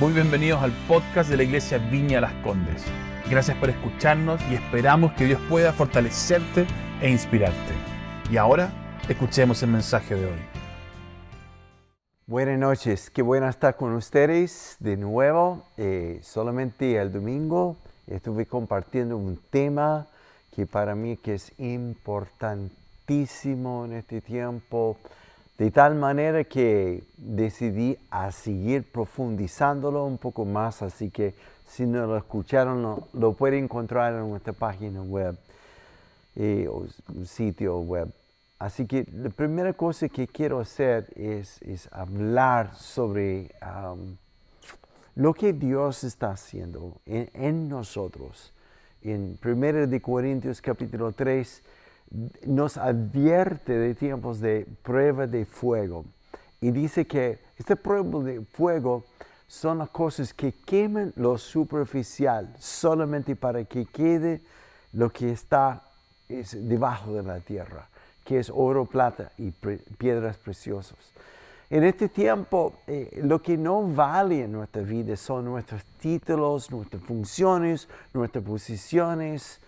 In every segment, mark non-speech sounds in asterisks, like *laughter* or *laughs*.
Muy bienvenidos al podcast de la Iglesia Viña Las Condes. Gracias por escucharnos y esperamos que Dios pueda fortalecerte e inspirarte. Y ahora, escuchemos el mensaje de hoy. Buenas noches, qué bueno estar con ustedes de nuevo. Eh, solamente el domingo estuve compartiendo un tema que para mí que es importantísimo en este tiempo de tal manera que decidí a seguir profundizándolo un poco más, así que si no lo escucharon, lo, pueden encontrar en nuestra página web eh, o sitio web. Así que la primera cosa que quiero hacer es, hablar sobre lo que Dios está haciendo en, en nosotros. En 1 Corintios capítulo 3, nos advierte de tiempos de prueba de fuego. Y dice que este prueba de fuego son las cosas que queman lo superficial, solamente para que quede lo que está debajo de la tierra, que es oro, plata y piedras preciosas. En este tiempo, eh, lo que no vale en nuestra vida son nuestros títulos, nuestras funciones, nuestras posiciones,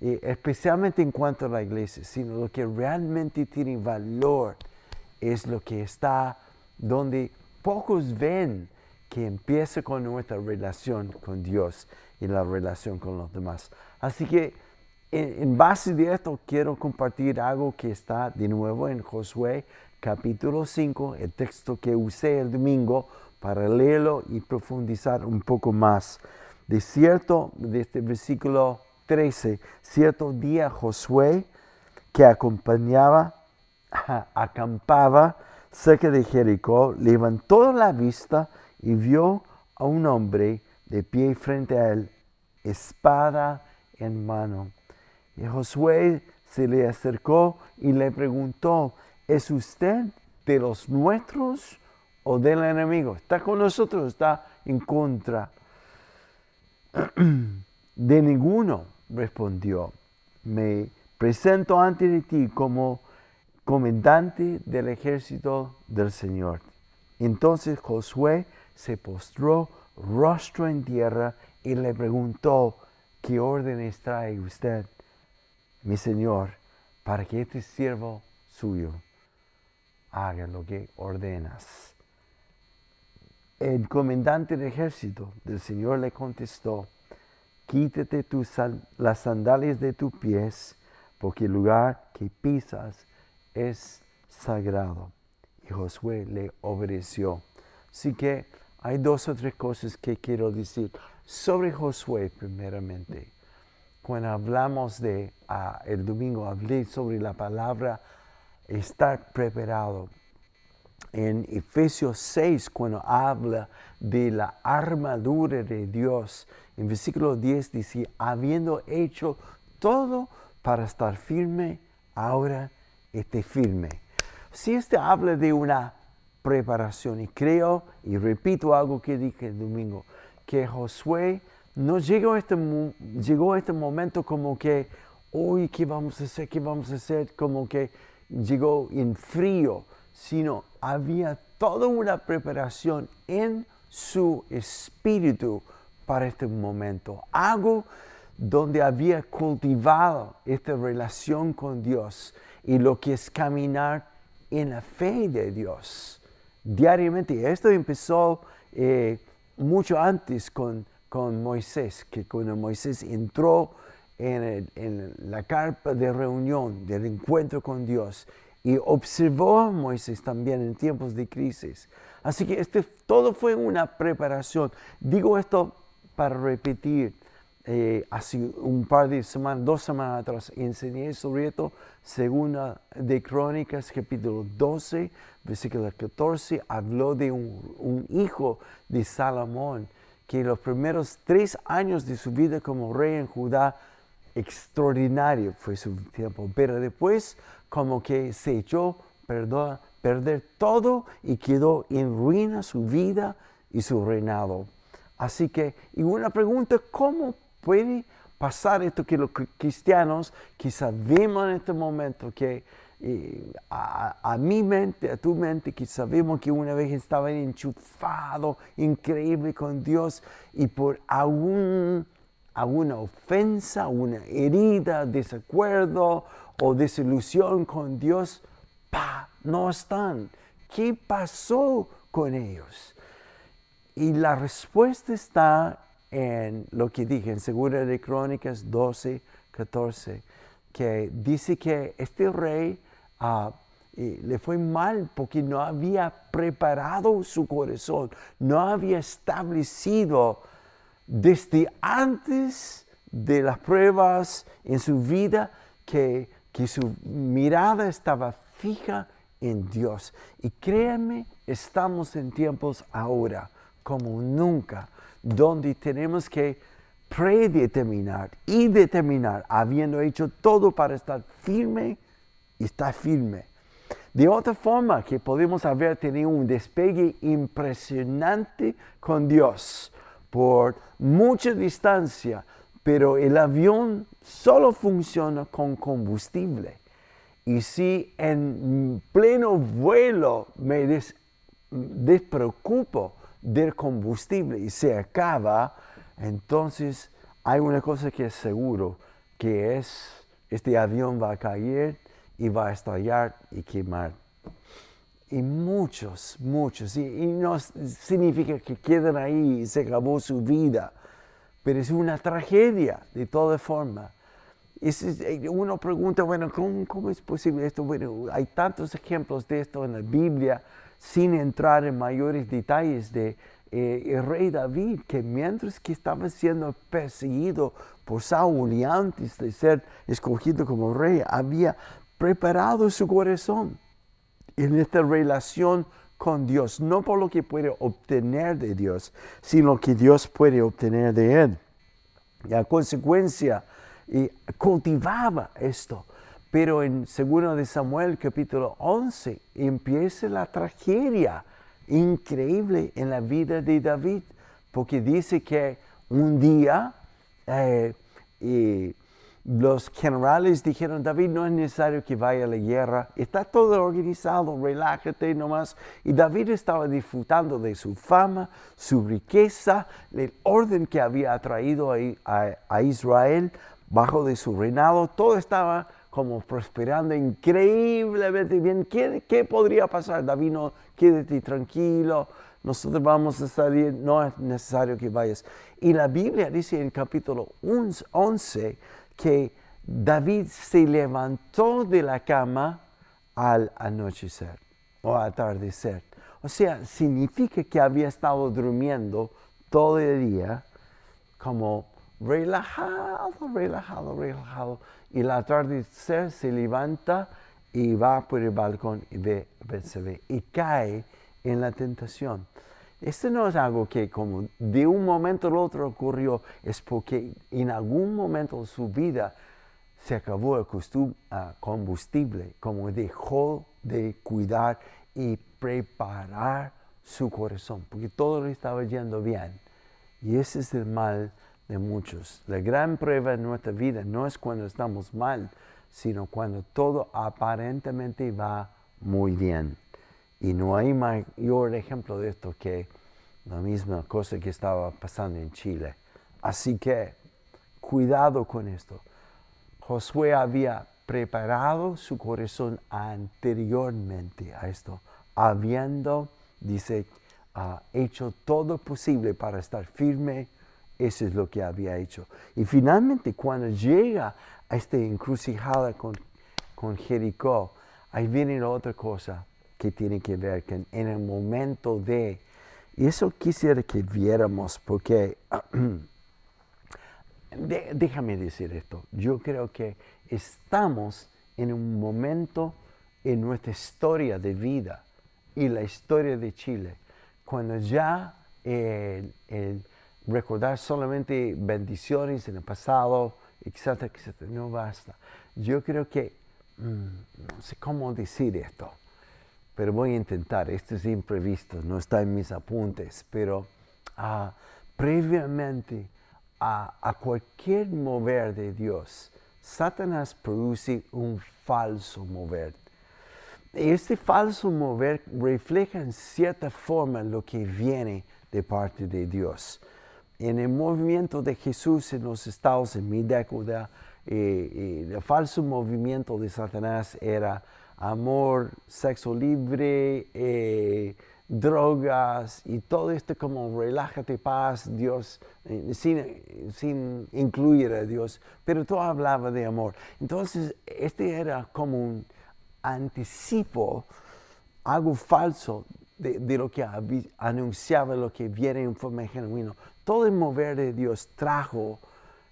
especialmente en cuanto a la iglesia, sino lo que realmente tiene valor es lo que está donde pocos ven que empieza con nuestra relación con Dios y la relación con los demás. Así que en, base de esto quiero compartir algo que está de nuevo en Josué capítulo 5, el texto que usé el domingo para leerlo y profundizar un poco más. De cierto, de este versículo 13, cierto día Josué, que acompañaba, acampaba cerca de Jericó, levantó la vista y vio a un hombre de pie frente a él, espada en mano. Y Josué se le acercó y le preguntó, ¿es usted de los nuestros o del enemigo? ¿Está con nosotros está en contra? *clears throat* de ninguno, respondió, me presento ante ti como comandante del ejército del Señor. Entonces Josué se postró rostro en tierra y le preguntó, ¿qué órdenes trae usted, mi Señor, para que este siervo suyo haga lo que ordenas? El comandante del ejército del Señor le contestó, quítate las sandalias de tus pies, porque el lugar que pisas es sagrado. Y Josué le obedeció. Así que hay dos o tres cosas que quiero decir sobre Josué primeramente. Cuando hablamos de ah, el domingo, hablé sobre la palabra estar preparado en Efesios 6, cuando habla de la armadura de Dios, en versículo 10 dice, habiendo hecho todo para estar firme, ahora esté firme. Si este habla de una preparación, y creo, y repito algo que dije el domingo, que Josué no llegó a este, llegó a este momento como que, hoy, ¿qué vamos a hacer? ¿Qué vamos a hacer? Como que llegó en frío sino había toda una preparación en su espíritu para este momento. Algo donde había cultivado esta relación con Dios y lo que es caminar en la fe de Dios diariamente. Esto empezó eh, mucho antes con, con Moisés, que cuando Moisés entró en, en la carpa de reunión, del encuentro con Dios, y observó a Moisés también en tiempos de crisis. Así que este, todo fue una preparación. Digo esto para repetir. Eh, hace un par de semanas, dos semanas atrás, enseñé sobre esto, segunda de Crónicas, capítulo 12, versículo 14, habló de un, un hijo de Salomón, que los primeros tres años de su vida como rey en Judá, extraordinario fue su tiempo, pero después como que se echó a perder todo y quedó en ruina su vida y su reinado. Así que, y una pregunta, ¿cómo puede pasar esto que los cristianos que sabemos en este momento que a, mi mente, a tu mente, que sabemos que una vez estaba enchufado, increíble con Dios, y por algún, alguna ofensa, una herida, desacuerdo o desilusión con Dios, pa, no están. ¿Qué pasó con ellos? Y la respuesta está en lo que dije en Segura de Crónicas 12, 14, que dice que este rey Ah, le fue mal porque no había preparado su corazón, no había establecido desde antes de las pruebas en su vida que, que su mirada estaba fija en Dios. Y créanme, estamos en tiempos ahora como nunca, donde tenemos que predeterminar y determinar, habiendo hecho todo para estar firme y está firme. De otra forma que podemos haber tenido un despegue impresionante con Dios por mucha distancia, pero el avión solo funciona con combustible. Y si en pleno vuelo me despreocupo del combustible y se acaba, entonces hay una cosa que es seguro, que es este avión va a caer y va a estallar y quemar. Y muchos, muchos, y, no significa que queden ahí y se acabó su vida, pero es una tragedia de todas formas. Eh, uno pregunta, bueno, ¿cómo, ¿cómo, es posible esto? Bueno, hay tantos ejemplos de esto en la Biblia, sin entrar en mayores detalles de eh, el rey David, que mientras que estaba siendo perseguido por Saúl y antes de ser escogido como rey, había preparado su corazón en esta relación con Dios, no por lo que puede obtener de Dios, sino que Dios puede obtener de él. Y a consecuencia, y cultivaba esto. Pero en 2 de Samuel capítulo 11 empieza la tragedia increíble en la vida de David, porque dice que un día eh, los generales dijeron, David, no es necesario que vaya a la guerra, está todo organizado, relájate nomás. Y David estaba disfrutando de su fama, su riqueza, el orden que había traído a, Israel bajo de su reinado, todo estaba como prosperando increíblemente bien. ¿Qué, ¿Qué, podría pasar? David, no, quédate tranquilo, nosotros vamos a salir, no es necesario que vayas. Y la Biblia dice en capítulo 11, que David se levantó de la cama al anochecer o atardecer. O sea, significa que había estado durmiendo todo el día como relajado, relajado, relajado. Y al atardecer se levanta y va por el balcón y ve, se ve y cae en la tentación. Esto no es algo que como de un momento al otro ocurrió, es porque en algún momento de su vida se acabó el combustible, como dejó de cuidar y preparar su corazón, porque todo le estaba yendo bien. Y ese es el mal de muchos. La gran prueba en nuestra vida no es cuando estamos mal, sino cuando todo aparentemente va muy bien. Y no hay mayor ejemplo de esto que la misma cosa que estaba pasando en Chile. Así que cuidado con esto. Josué había preparado su corazón anteriormente a esto, habiendo, dice, ah, hecho todo posible para estar firme. Eso es lo que había hecho. Y finalmente, cuando llega a esta encrucijada con, con Jericó, ahí viene la otra cosa que tiene que ver con en el momento de, y eso quisiera que viéramos porque, *clears throat* déjame decir esto, yo creo que estamos en un momento en nuestra historia de vida y la historia de Chile, cuando ya el, recordar solamente bendiciones en el pasado, etcétera, etcétera, no basta. Yo creo que, mm, no sé cómo decir esto, pero voy a intentar. Esto es imprevisto, no está en mis apuntes, pero ah, previamente a, cualquier mover de Dios, Satanás produce un falso mover este falso mover refleja en cierta forma lo que viene de parte de Dios. En el movimiento de Jesús en los estados en mi década, eh, eh, el falso movimiento de Satanás era amor, sexo libre, eh, drogas y todo esto como relájate, paz, Dios, sin, sin, incluir a Dios, pero todo hablaba de amor. Entonces, este era como un anticipo, algo falso de, lo que anunciaba lo que viene en forma genuina. Todo el mover de Dios trajo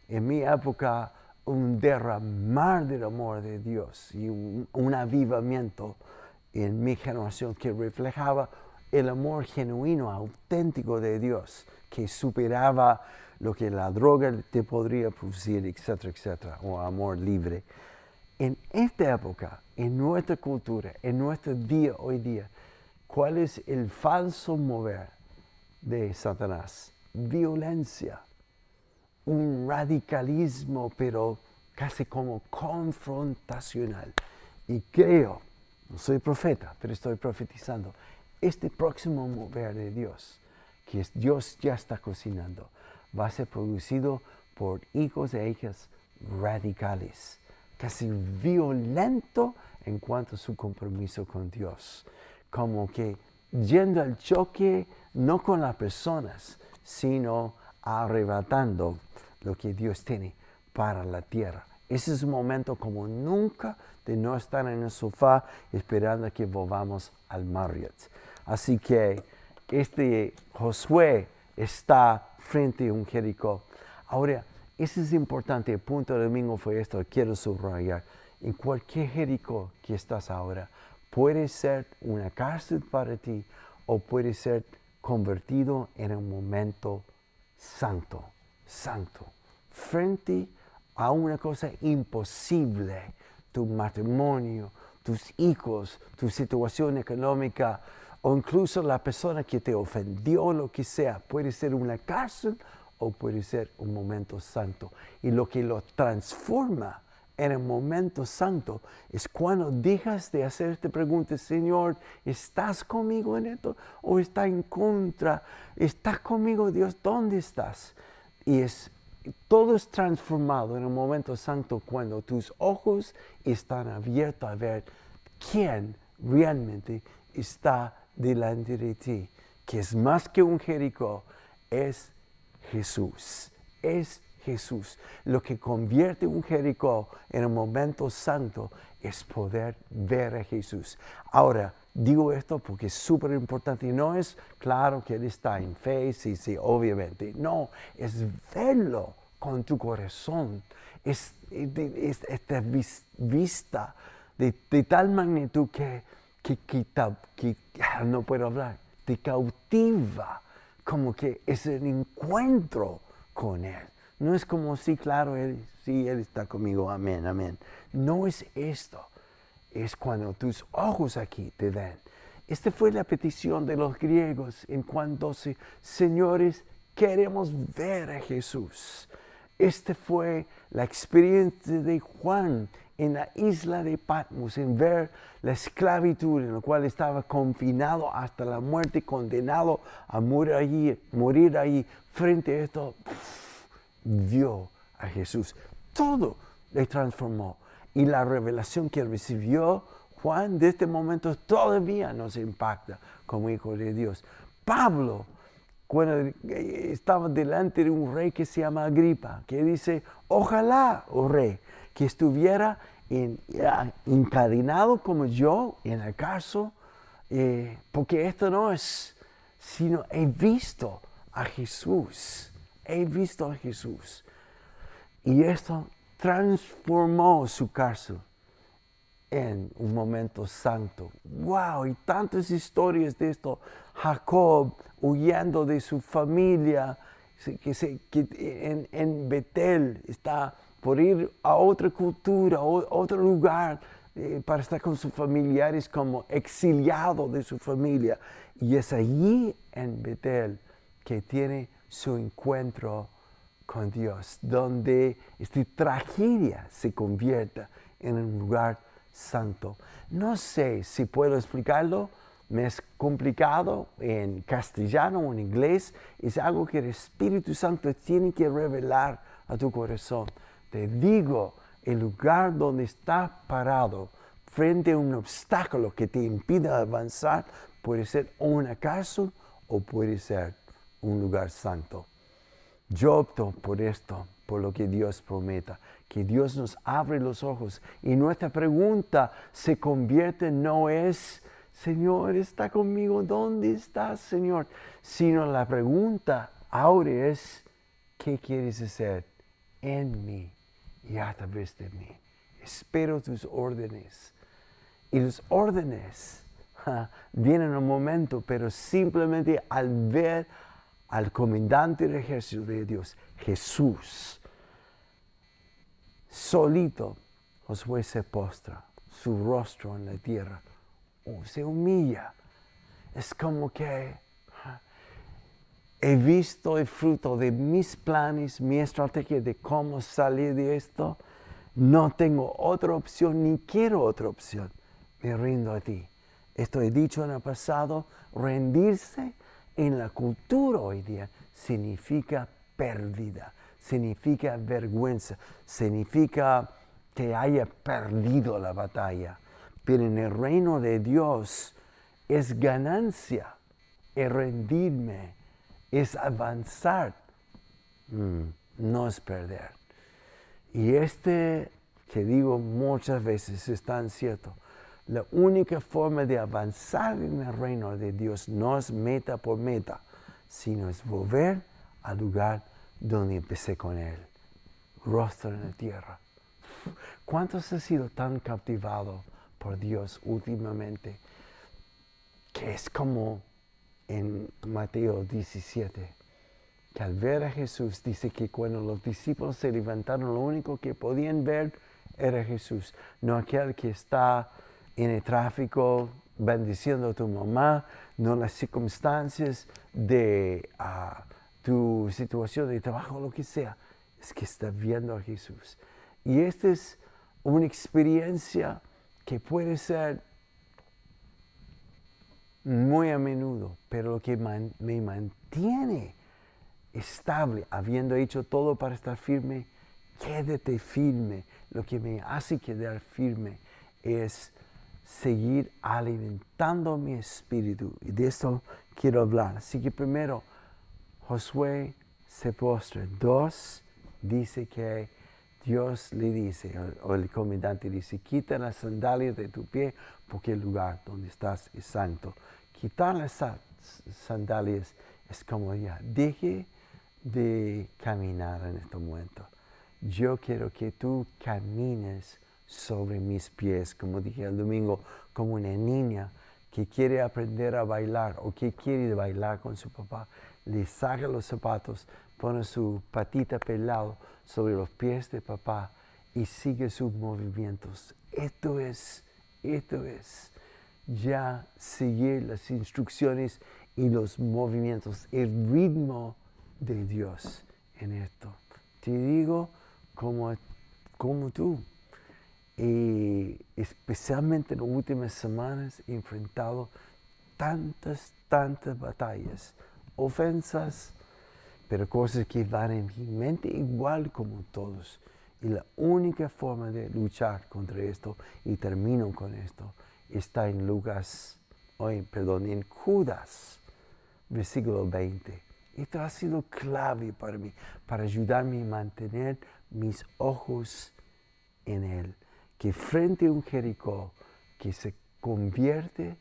en mi época un derramar del amor de Dios y un, avivamiento en mi generación que reflejaba el amor genuino, auténtico de Dios, que superaba lo que la droga te podría producir, etcétera, etcétera, o amor libre. En esta época, en nuestra cultura, en nuestro día hoy día, ¿cuál es el falso mover de Satanás? Violencia un radicalismo, pero casi como confrontacional. Y creo, no soy profeta, pero estoy profetizando, este próximo mover de Dios, que es Dios ya está cocinando, va a ser producido por hijos e hijas radicales, casi violento en cuanto a su compromiso con Dios, como que yendo al choque no con las personas, sino arrebatando lo que Dios tiene para la tierra. Ese es un momento como nunca de no estar en el sofá esperando que volvamos al Marriott. Así que este Josué está frente a un Jericó. Ahora, eso es importante. El punto del domingo fue esto. Quiero subrayar. En cualquier Jericó que estás ahora, puede ser una cárcel para ti o puede ser convertido en un momento santo, santo, frente a una cosa imposible, tu matrimonio, tus hijos, tu situación económica o incluso la persona que te ofendió, lo que sea, puede ser una cárcel o puede ser un momento santo. Y lo que lo transforma en el momento santo es cuando dejas de hacerte preguntas, Señor, ¿estás conmigo en esto o está en contra? ¿Estás conmigo, Dios? ¿Dónde estás? Y es todo es transformado en un momento santo cuando tus ojos están abiertos a ver quién realmente está delante de ti, que es más que un Jericó, es Jesús, es Jesús. Lo que convierte un Jericó en un momento santo es poder ver a Jesús. Ahora, digo esto porque es súper importante y no es claro que Él está en fe, sí, sí, obviamente. No, es verlo con tu corazón. Es, esta vista de, tal magnitud que, que, que, ah, no puedo hablar, te cautiva, como que es el encuentro con Él. No es como, sí, claro, Él, sí, Él está conmigo, amén, amén. No es esto. Es cuando tus ojos aquí te ven. Esta fue la petición de los griegos en cuanto, señores, queremos ver a Jesús. Esta fue la experiencia de Juan en la isla de Patmos, en ver la esclavitud en la cual estaba confinado hasta la muerte, condenado a morir allí, morir allí. Frente a esto, vio a Jesús. Todo le transformó. Y la revelación que recibió Juan de este momento todavía nos impacta como hijo de Dios. Pablo, cuando estaba delante de un rey que se llama Agripa, que dice, ojalá, oh rey, que estuviera encadenado como yo en el caso, eh, porque esto no es, sino he visto a Jesús he visto a Jesús. Y esto transformó su cárcel en un momento santo. ¡Wow! Y tantas historias de esto. Jacob huyendo de su familia, que, se, que en, en, Betel está por ir a otra cultura, a otro lugar, eh, para estar con sus familiares como exiliado de su familia. Y es allí en Betel que tiene su encuentro con Dios, donde esta tragedia se convierta en un lugar santo. No sé si puedo explicarlo, me es complicado en castellano o en inglés, es algo que el Espíritu Santo tiene que revelar a tu corazón. Te digo, el lugar donde estás parado frente a un obstáculo que te impide avanzar puede ser una cárcel o puede ser un lugar santo. Yo opto por esto, por lo que Dios prometa, que Dios nos abre los ojos y nuestra pregunta se convierte no es, Señor, está conmigo, ¿dónde estás, Señor? Sino la pregunta ahora es, ¿qué quieres hacer en mí y a través de mí? Espero tus órdenes. Y los órdenes vienen un momento, pero simplemente al ver al comandante del ejército de Dios, Jesús, solito, Josué se postra, su rostro en la tierra, oh, se humilla. Es como que he visto el fruto de mis planes, mi estrategia de cómo salir de esto. No tengo otra opción, ni quiero otra opción. Me rindo a ti. Esto he dicho en el pasado, rendirse en la cultura hoy día significa pérdida, significa vergüenza, significa que haya perdido la batalla. Pero en el reino de Dios es ganancia, es rendirme, es avanzar, mm, no es perder. Y este que digo muchas veces es tan cierto la única forma de avanzar en el reino de Dios no es meta por meta, sino es volver al lugar donde empecé con Él, rostro en la tierra. ¿Cuántos han sido tan cautivados por Dios últimamente que es como en Mateo 17, que al ver a Jesús dice que cuando los discípulos se levantaron lo único que podían ver era Jesús, no aquel que está en el tráfico, bendiciendo a tu mamá, no las circunstancias de ah, tu situación de trabajo, lo que sea, es que estás viendo a Jesús. Y esta es una experiencia que puede ser muy a menudo, pero lo que me mantiene estable, habiendo hecho todo para estar firme, quédate firme. Lo que me hace quedar firme es seguir alimentando mi espíritu. Y de esto quiero hablar. Así que primero, Josué se postra. Dos, dice que Dios le dice, o el comandante dice, quita las sandalias de tu pie porque el lugar donde estás es santo. Quitar las sandalias es como ya, deje de caminar en este momento. Yo quiero que tú camines sobre mis pies, como dije el domingo, como una niña que quiere aprender a bailar o que quiere bailar con su papá, le saca los zapatos, pone su patita pelado sobre los pies de papá y sigue sus movimientos. Esto es, esto es ya seguir las instrucciones y los movimientos, el ritmo de Dios en esto. Te digo como, como tú, y especialmente en las últimas semanas he enfrentado tantas, tantas batallas, ofensas, pero cosas que van en mi mente igual como todos. Y la única forma de luchar contra esto, y termino con esto, está en Lucas, hoy, perdón, en Judas, versículo 20. Esto ha sido clave para mí, para ayudarme a mantener mis ojos en Él que frente a un Jericó que se convierte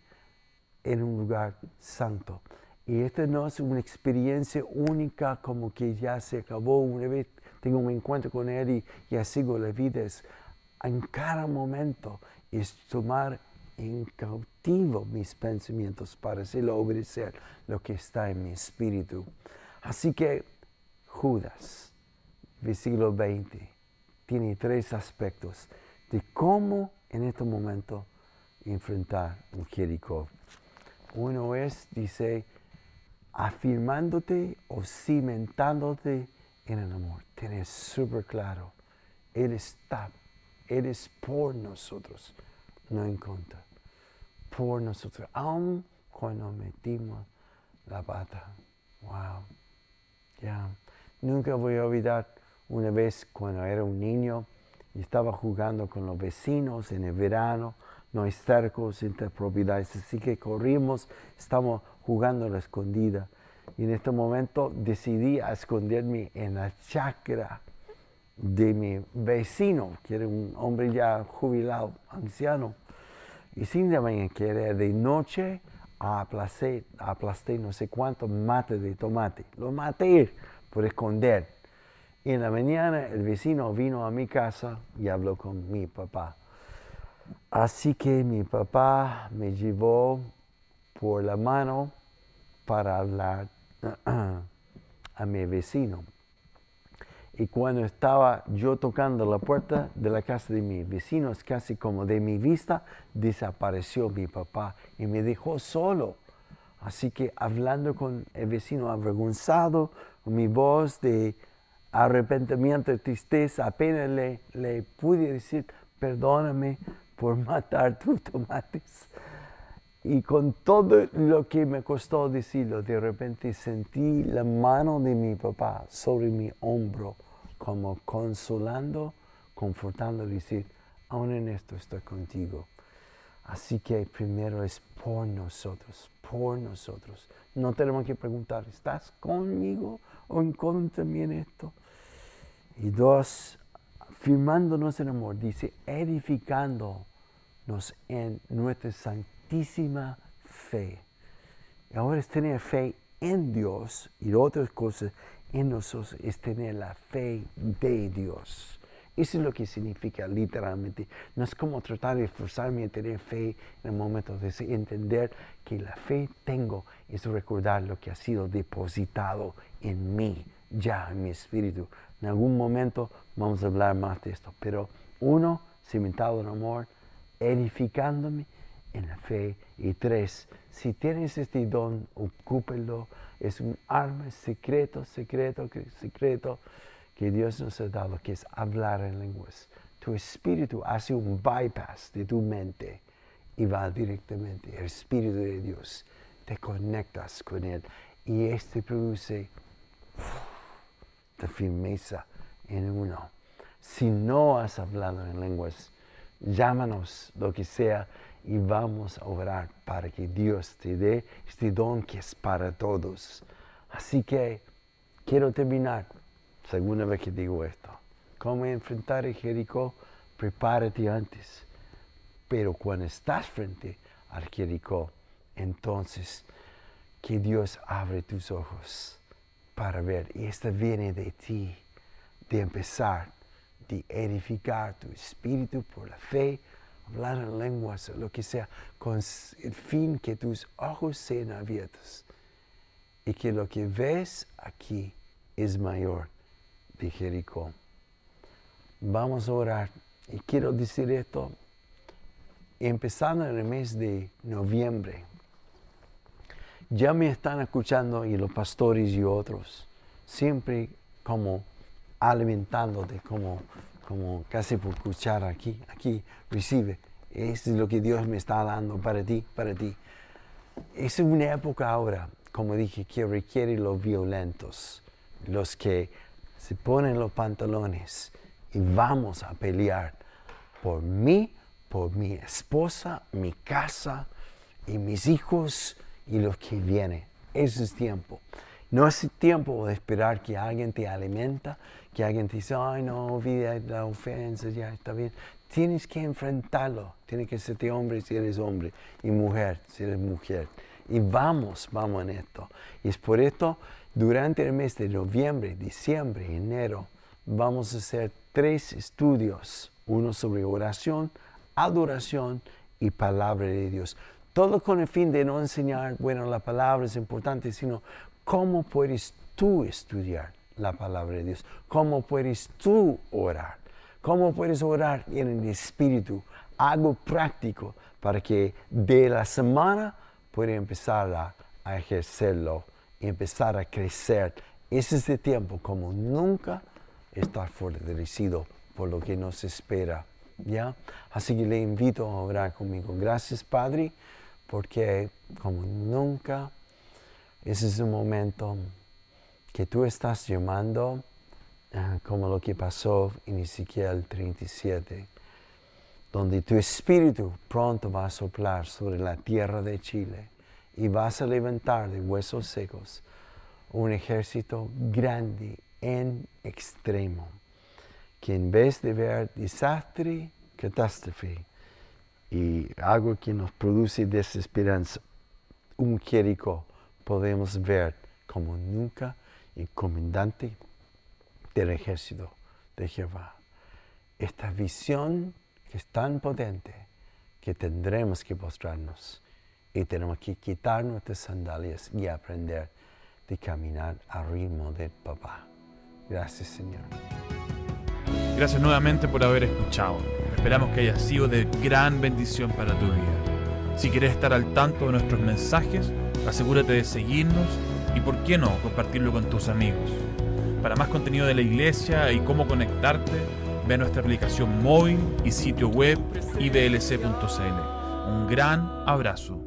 en un lugar santo. Y esta no es una experiencia única como que ya se acabó una vez, tengo un encuentro con Él y ya sigo la vida. Es en cada momento es tomar en cautivo mis pensamientos para hacerlo obedecer lo que está en mi espíritu. Así que Judas, versículo 20, tiene tres aspectos de cómo en este momento enfrentar un Jericó. Uno es, dice, afirmándote o cimentándote en el amor. Tienes súper claro, Él está, Él es por nosotros. no en contra. Por nosotros, aun cuando metimos la pata. Wow. Ya. Nunca voy a olvidar una vez cuando era un niño y estaba jugando con los vecinos en el verano. No cercos entre propiedades, así que corrimos, estamos jugando a la escondida. Y en este momento decidí a esconderme en la chacra de mi vecino, que era un hombre ya jubilado, anciano. Y sin que era de noche, aplasté, aplasté no sé cuántos mates de tomate. Lo maté por esconder. Y en la mañana el vecino vino a mi casa y habló con mi papá. Así que mi papá me llevó por la mano para hablar *clears throat* a mi vecino. Y cuando estaba yo tocando la puerta de la casa de mis vecinos, casi como de mi vista, desapareció mi papá y me dejó solo. Así que hablando con el vecino avergonzado, mi voz de arrepentimiento tristeza, apenas le, le pude decir, perdóname por *laughs* matar tus tomates. Y con todo lo que me costó decirlo, de repente sentí la mano de mi papá sobre mi hombro como consolando, confortando, decir, aún en esto estoy contigo. Así que primero es por nosotros, por nosotros. No tenemos que preguntar, ¿estás conmigo o en contra mí en esto? Y dos, firmándonos en amor, dice, edificándonos en nuestra santísima fe. Ahora es tener fe en Dios y otras cosas en nosotros es tener la fe de Dios. Eso es lo que significa literalmente. No es como tratar de forzarme a tener fe en el momento de entender que la fe tengo es recordar lo que ha sido depositado en mí, ya en mi espíritu. En algún momento vamos a hablar más de esto. Pero uno, cimentado en amor, edificándome en la fe. Y tres, si tienes este don, ocúpelo es un arma secreto, secreto, secreto que Dios nos ha dado, que es hablar en lenguas. Tu espíritu hace un bypass de tu mente y va directamente. El espíritu de Dios, te conectas con Él y este produce la firmeza en uno. Si no has hablado en lenguas, llámanos, lo que sea, y vamos a orar para que Dios te dé este don que es para todos. Así que quiero terminar, segunda vez que digo esto. ¿Cómo enfrentar a Jericó? Prepárate antes. Pero cuando estás frente al Jericó, entonces que Dios abre tus ojos para ver. Y esto viene de ti, de empezar, de edificar tu espíritu por la fe, hablar en lenguas, lo que sea, con el fin que tus ojos sean abiertos y que lo que ves aquí es mayor de Jericó. Vamos a orar y quiero decir esto empezando en el mes de noviembre. Ya me están escuchando y los pastores y otros, siempre como alimentándote, como como casi por escuchar aquí, aquí, recibe. Eso es lo que Dios me está dando para ti, para ti. Es una época ahora, como dije, que requiere los violentos, los que se ponen los pantalones y vamos a pelear por mí, por mi esposa, mi casa y mis hijos y los que vienen. Ese es tiempo. No es tiempo de esperar que alguien te alimenta, que alguien te dice, ay, no, olvida la ofensa, ya está bien. Tienes que enfrentarlo. Tienes que ser hombre si eres hombre y mujer si eres mujer. Y vamos, vamos en esto. Y es por esto, durante el mes de noviembre, diciembre, enero, vamos a hacer tres estudios. Uno sobre oración, adoración y palabra de Dios. Todo con el fin de no enseñar, bueno, la palabra es importante, sino ¿Cómo puedes tú estudiar la palabra de Dios? ¿Cómo puedes tú orar? ¿Cómo puedes orar en el Espíritu? Algo práctico para que de la semana pueda empezar a, ejercerlo y empezar a crecer. Ese es el tiempo como nunca estar fortalecido por lo que nos espera ¿Ya? Así que le invito a orar conmigo. Gracias, Padre, porque como nunca, ese es un momento que tú estás llamando, ah, como lo que pasó en Ezequiel 37, donde tu espíritu pronto va a soplar sobre la tierra de Chile y vas a levantar de huesos secos un ejército grande en extremo, que en vez de ver desastre, catástrofe y algo que nos produce desesperanza, un Jericó, podemos ver como nunca el comandante del ejército de Jehová. Esta visión que es tan potente que tendremos que postrarnos y tenemos que quitar nuestras sandalias y aprender de caminar al ritmo de papá. Gracias Señor. Gracias nuevamente por haber escuchado. Esperamos que haya sido de gran bendición para tu vida. Si quieres estar al tanto de nuestros mensajes, asegúrate de seguirnos y, por qué no, compartirlo con tus amigos. Para más contenido de la iglesia y cómo conectarte, ve nuestra aplicación móvil y sitio web iblc.cl. Un gran abrazo